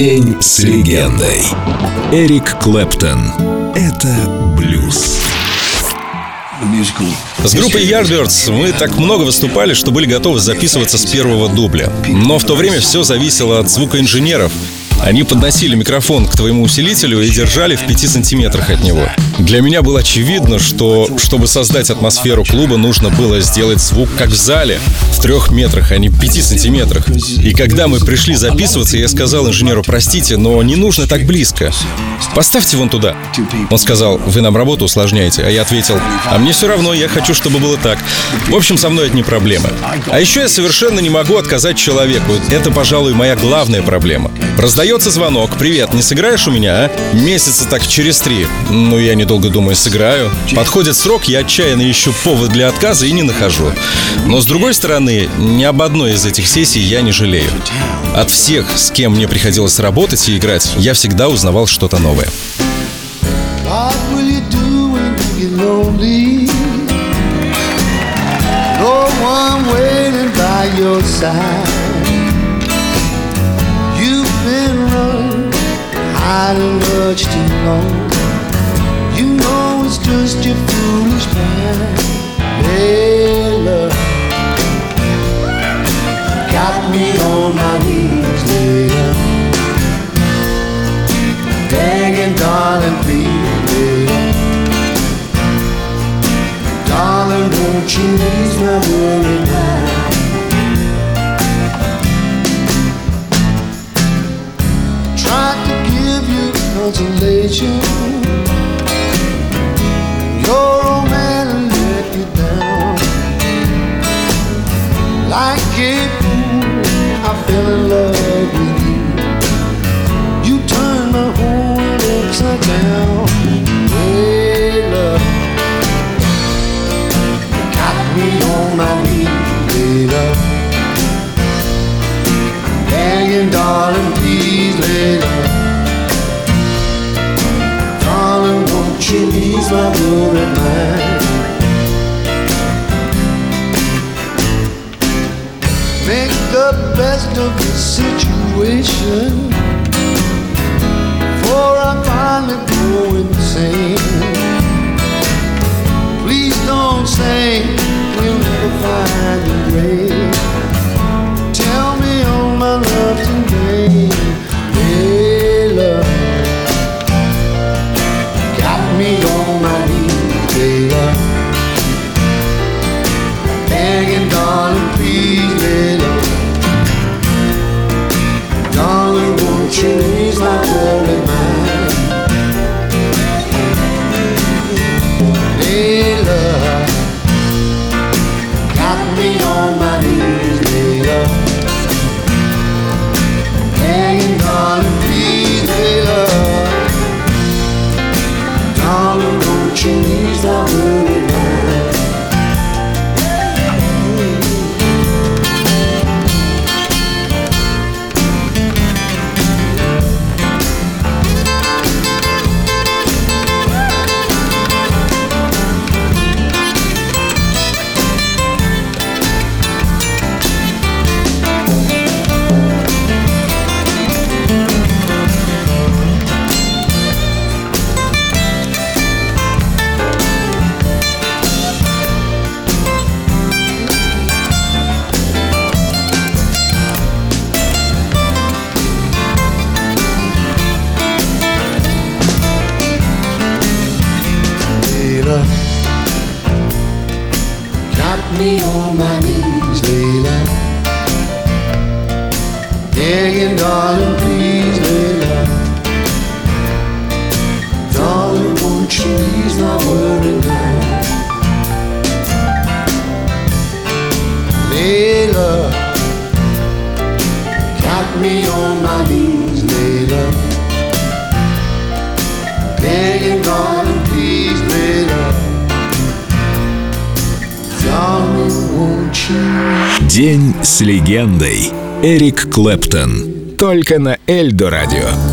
День с легендой. Эрик Клэптон. Это блюз. С группой Yardbirds мы так много выступали, что были готовы записываться с первого дубля. Но в то время все зависело от звукоинженеров. Они подносили микрофон к твоему усилителю и держали в пяти сантиметрах от него. Для меня было очевидно, что чтобы создать атмосферу клуба, нужно было сделать звук как в зале, в трех метрах, а не пяти сантиметрах. И когда мы пришли записываться, я сказал инженеру, простите, но не нужно так близко. Поставьте вон туда. Он сказал, вы нам работу усложняете. А я ответил, а мне все равно, я хочу, чтобы было так. В общем, со мной это не проблема. А еще я совершенно не могу отказать человеку. Это, пожалуй, моя главная проблема. Раздается звонок. Привет, не сыграешь у меня, а? Месяца так через три. Ну, я недолго думаю, сыграю. Подходит срок, я отчаянно ищу повод для отказа и не нахожу. Но с другой стороны, ни об одной из этих сессий я не жалею. От всех, с кем мне приходилось работать и играть, я всегда узнавал что-то новое. Your side. Much too long. You know it's just your foolish pride. Hey, got me on my knees, later. Begging, darling, please, later. Darling, won't you ease my worry now? Consolation. My worried? Make the best of the situation. Before I finally go insane. Oh. Me on my knees, Layla. Begging, darling, День с легендой. Эрик Клэптон. Только на Эльдо радио.